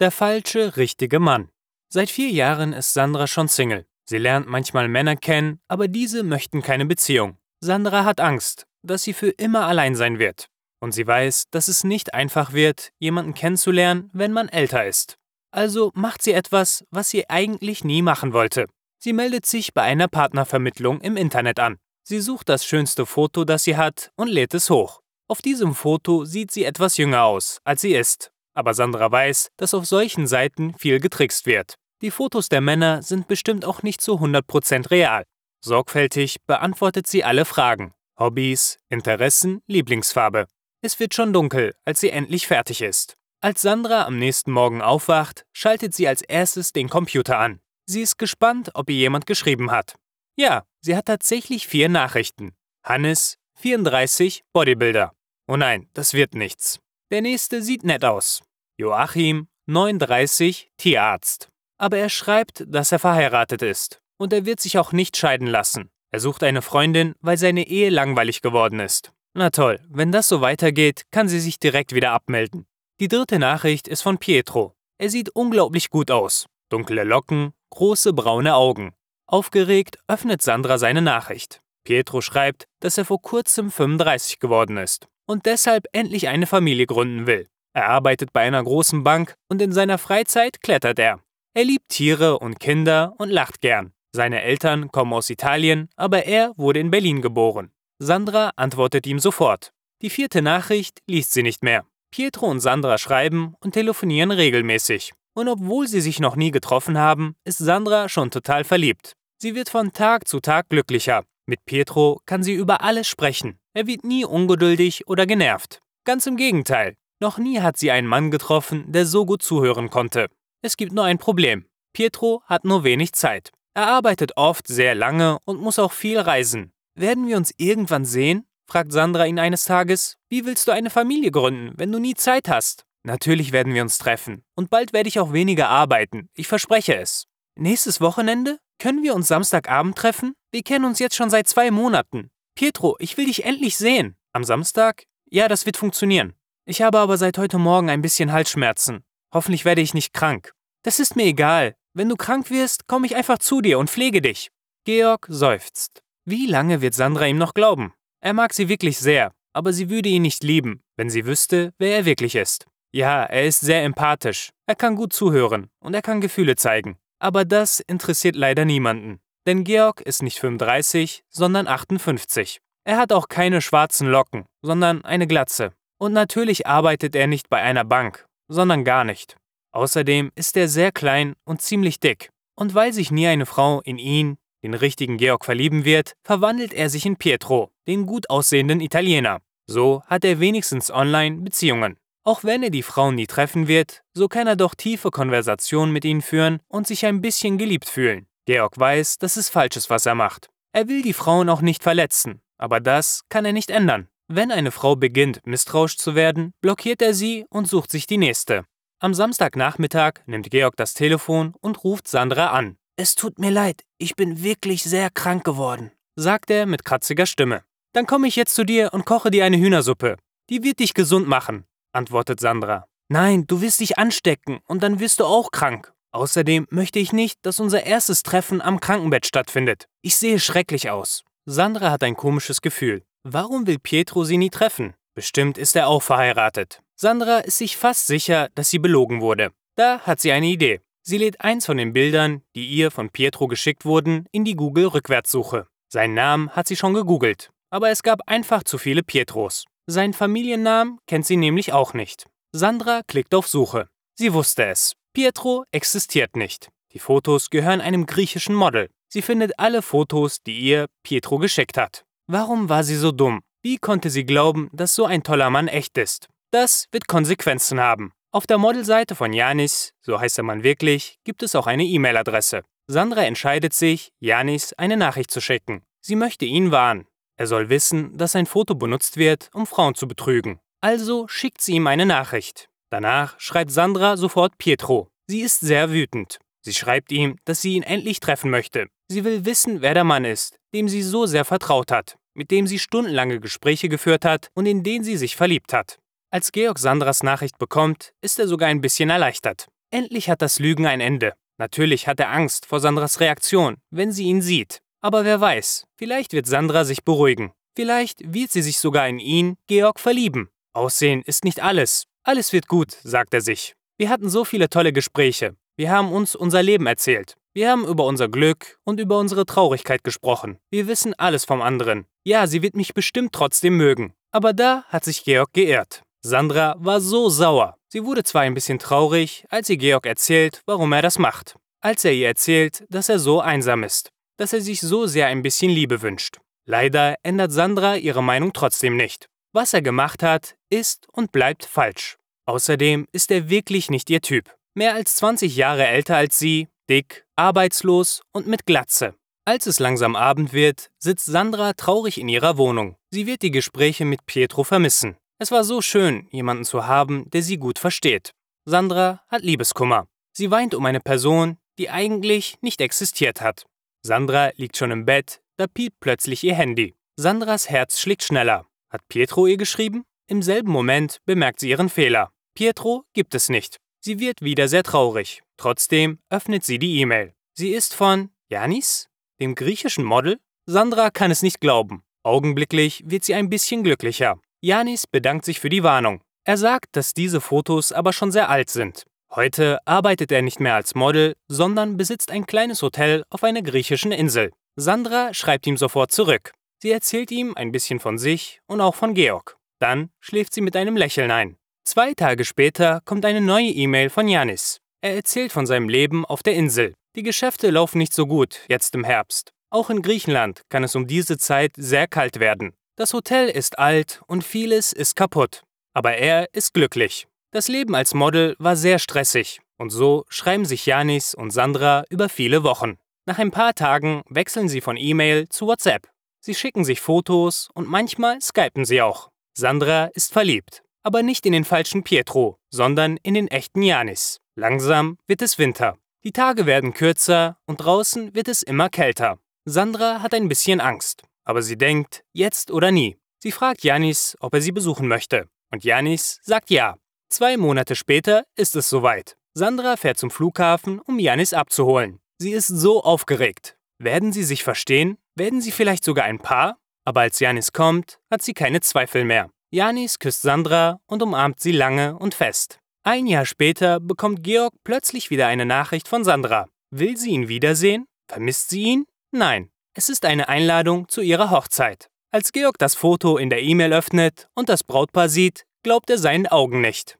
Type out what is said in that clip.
Der falsche, richtige Mann. Seit vier Jahren ist Sandra schon Single. Sie lernt manchmal Männer kennen, aber diese möchten keine Beziehung. Sandra hat Angst, dass sie für immer allein sein wird. Und sie weiß, dass es nicht einfach wird, jemanden kennenzulernen, wenn man älter ist. Also macht sie etwas, was sie eigentlich nie machen wollte. Sie meldet sich bei einer Partnervermittlung im Internet an. Sie sucht das schönste Foto, das sie hat, und lädt es hoch. Auf diesem Foto sieht sie etwas jünger aus, als sie ist. Aber Sandra weiß, dass auf solchen Seiten viel getrickst wird. Die Fotos der Männer sind bestimmt auch nicht zu 100% real. Sorgfältig beantwortet sie alle Fragen. Hobbys, Interessen, Lieblingsfarbe. Es wird schon dunkel, als sie endlich fertig ist. Als Sandra am nächsten Morgen aufwacht, schaltet sie als erstes den Computer an. Sie ist gespannt, ob ihr jemand geschrieben hat. Ja, sie hat tatsächlich vier Nachrichten. Hannes, 34, Bodybuilder. Oh nein, das wird nichts. Der nächste sieht nett aus. Joachim, 39, Tierarzt. Aber er schreibt, dass er verheiratet ist. Und er wird sich auch nicht scheiden lassen. Er sucht eine Freundin, weil seine Ehe langweilig geworden ist. Na toll, wenn das so weitergeht, kann sie sich direkt wieder abmelden. Die dritte Nachricht ist von Pietro. Er sieht unglaublich gut aus. Dunkle Locken, große braune Augen. Aufgeregt öffnet Sandra seine Nachricht. Pietro schreibt, dass er vor kurzem 35 geworden ist und deshalb endlich eine Familie gründen will. Er arbeitet bei einer großen Bank und in seiner Freizeit klettert er. Er liebt Tiere und Kinder und lacht gern. Seine Eltern kommen aus Italien, aber er wurde in Berlin geboren. Sandra antwortet ihm sofort. Die vierte Nachricht liest sie nicht mehr. Pietro und Sandra schreiben und telefonieren regelmäßig. Und obwohl sie sich noch nie getroffen haben, ist Sandra schon total verliebt. Sie wird von Tag zu Tag glücklicher. Mit Pietro kann sie über alles sprechen. Er wird nie ungeduldig oder genervt. Ganz im Gegenteil. Noch nie hat sie einen Mann getroffen, der so gut zuhören konnte. Es gibt nur ein Problem. Pietro hat nur wenig Zeit. Er arbeitet oft sehr lange und muss auch viel reisen. Werden wir uns irgendwann sehen? fragt Sandra ihn eines Tages. Wie willst du eine Familie gründen, wenn du nie Zeit hast? Natürlich werden wir uns treffen. Und bald werde ich auch weniger arbeiten. Ich verspreche es. Nächstes Wochenende? Können wir uns Samstagabend treffen? Wir kennen uns jetzt schon seit zwei Monaten. Pietro, ich will dich endlich sehen. Am Samstag? Ja, das wird funktionieren. Ich habe aber seit heute Morgen ein bisschen Halsschmerzen. Hoffentlich werde ich nicht krank. Das ist mir egal. Wenn du krank wirst, komme ich einfach zu dir und pflege dich. Georg seufzt. Wie lange wird Sandra ihm noch glauben? Er mag sie wirklich sehr, aber sie würde ihn nicht lieben, wenn sie wüsste, wer er wirklich ist. Ja, er ist sehr empathisch, er kann gut zuhören und er kann Gefühle zeigen. Aber das interessiert leider niemanden. Denn Georg ist nicht 35, sondern 58. Er hat auch keine schwarzen Locken, sondern eine Glatze. Und natürlich arbeitet er nicht bei einer Bank, sondern gar nicht. Außerdem ist er sehr klein und ziemlich dick. Und weil sich nie eine Frau in ihn, den richtigen Georg, verlieben wird, verwandelt er sich in Pietro, den gut aussehenden Italiener. So hat er wenigstens online Beziehungen. Auch wenn er die Frauen nie treffen wird, so kann er doch tiefe Konversationen mit ihnen führen und sich ein bisschen geliebt fühlen. Georg weiß, dass es falsch ist, was er macht. Er will die Frauen auch nicht verletzen, aber das kann er nicht ändern. Wenn eine Frau beginnt, misstrauisch zu werden, blockiert er sie und sucht sich die nächste. Am Samstagnachmittag nimmt Georg das Telefon und ruft Sandra an. Es tut mir leid, ich bin wirklich sehr krank geworden, sagt er mit kratziger Stimme. Dann komme ich jetzt zu dir und koche dir eine Hühnersuppe. Die wird dich gesund machen antwortet Sandra. Nein, du wirst dich anstecken und dann wirst du auch krank. Außerdem möchte ich nicht, dass unser erstes Treffen am Krankenbett stattfindet. Ich sehe schrecklich aus. Sandra hat ein komisches Gefühl. Warum will Pietro sie nie treffen? Bestimmt ist er auch verheiratet. Sandra ist sich fast sicher, dass sie belogen wurde. Da hat sie eine Idee. Sie lädt eins von den Bildern, die ihr von Pietro geschickt wurden, in die Google-Rückwärtssuche. Seinen Namen hat sie schon gegoogelt, aber es gab einfach zu viele Pietros. Seinen Familiennamen kennt sie nämlich auch nicht. Sandra klickt auf Suche. Sie wusste es. Pietro existiert nicht. Die Fotos gehören einem griechischen Model. Sie findet alle Fotos, die ihr Pietro geschickt hat. Warum war sie so dumm? Wie konnte sie glauben, dass so ein toller Mann echt ist? Das wird Konsequenzen haben. Auf der Modelseite von Janis, so heißt der Mann wirklich, gibt es auch eine E-Mail-Adresse. Sandra entscheidet sich, Janis eine Nachricht zu schicken. Sie möchte ihn warnen. Er soll wissen, dass sein Foto benutzt wird, um Frauen zu betrügen. Also schickt sie ihm eine Nachricht. Danach schreibt Sandra sofort Pietro. Sie ist sehr wütend. Sie schreibt ihm, dass sie ihn endlich treffen möchte. Sie will wissen, wer der Mann ist, dem sie so sehr vertraut hat, mit dem sie stundenlange Gespräche geführt hat und in den sie sich verliebt hat. Als Georg Sandras Nachricht bekommt, ist er sogar ein bisschen erleichtert. Endlich hat das Lügen ein Ende. Natürlich hat er Angst vor Sandras Reaktion, wenn sie ihn sieht. Aber wer weiß, vielleicht wird Sandra sich beruhigen. Vielleicht wird sie sich sogar in ihn, Georg, verlieben. Aussehen ist nicht alles. Alles wird gut, sagt er sich. Wir hatten so viele tolle Gespräche. Wir haben uns unser Leben erzählt. Wir haben über unser Glück und über unsere Traurigkeit gesprochen. Wir wissen alles vom anderen. Ja, sie wird mich bestimmt trotzdem mögen. Aber da hat sich Georg geirrt. Sandra war so sauer. Sie wurde zwar ein bisschen traurig, als sie Georg erzählt, warum er das macht. Als er ihr erzählt, dass er so einsam ist, dass er sich so sehr ein bisschen Liebe wünscht. Leider ändert Sandra ihre Meinung trotzdem nicht. Was er gemacht hat, ist und bleibt falsch. Außerdem ist er wirklich nicht ihr Typ. Mehr als 20 Jahre älter als sie, dick, arbeitslos und mit Glatze. Als es langsam Abend wird, sitzt Sandra traurig in ihrer Wohnung. Sie wird die Gespräche mit Pietro vermissen. Es war so schön, jemanden zu haben, der sie gut versteht. Sandra hat Liebeskummer. Sie weint um eine Person, die eigentlich nicht existiert hat. Sandra liegt schon im Bett, da piept plötzlich ihr Handy. Sandras Herz schlägt schneller. Hat Pietro ihr geschrieben? Im selben Moment bemerkt sie ihren Fehler. Pietro gibt es nicht. Sie wird wieder sehr traurig. Trotzdem öffnet sie die E-Mail. Sie ist von Janis, dem griechischen Model? Sandra kann es nicht glauben. Augenblicklich wird sie ein bisschen glücklicher. Janis bedankt sich für die Warnung. Er sagt, dass diese Fotos aber schon sehr alt sind. Heute arbeitet er nicht mehr als Model, sondern besitzt ein kleines Hotel auf einer griechischen Insel. Sandra schreibt ihm sofort zurück. Sie erzählt ihm ein bisschen von sich und auch von Georg. Dann schläft sie mit einem Lächeln ein. Zwei Tage später kommt eine neue E-Mail von Janis. Er erzählt von seinem Leben auf der Insel. Die Geschäfte laufen nicht so gut jetzt im Herbst. Auch in Griechenland kann es um diese Zeit sehr kalt werden. Das Hotel ist alt und vieles ist kaputt. Aber er ist glücklich. Das Leben als Model war sehr stressig und so schreiben sich Janis und Sandra über viele Wochen. Nach ein paar Tagen wechseln sie von E-Mail zu WhatsApp. Sie schicken sich Fotos und manchmal skypen sie auch. Sandra ist verliebt, aber nicht in den falschen Pietro, sondern in den echten Janis. Langsam wird es Winter. Die Tage werden kürzer und draußen wird es immer kälter. Sandra hat ein bisschen Angst, aber sie denkt, jetzt oder nie. Sie fragt Janis, ob er sie besuchen möchte. Und Janis sagt ja. Zwei Monate später ist es soweit. Sandra fährt zum Flughafen, um Janis abzuholen. Sie ist so aufgeregt. Werden sie sich verstehen? Werden sie vielleicht sogar ein Paar? Aber als Janis kommt, hat sie keine Zweifel mehr. Janis küsst Sandra und umarmt sie lange und fest. Ein Jahr später bekommt Georg plötzlich wieder eine Nachricht von Sandra. Will sie ihn wiedersehen? Vermisst sie ihn? Nein. Es ist eine Einladung zu ihrer Hochzeit. Als Georg das Foto in der E-Mail öffnet und das Brautpaar sieht, glaubt er seinen Augen nicht.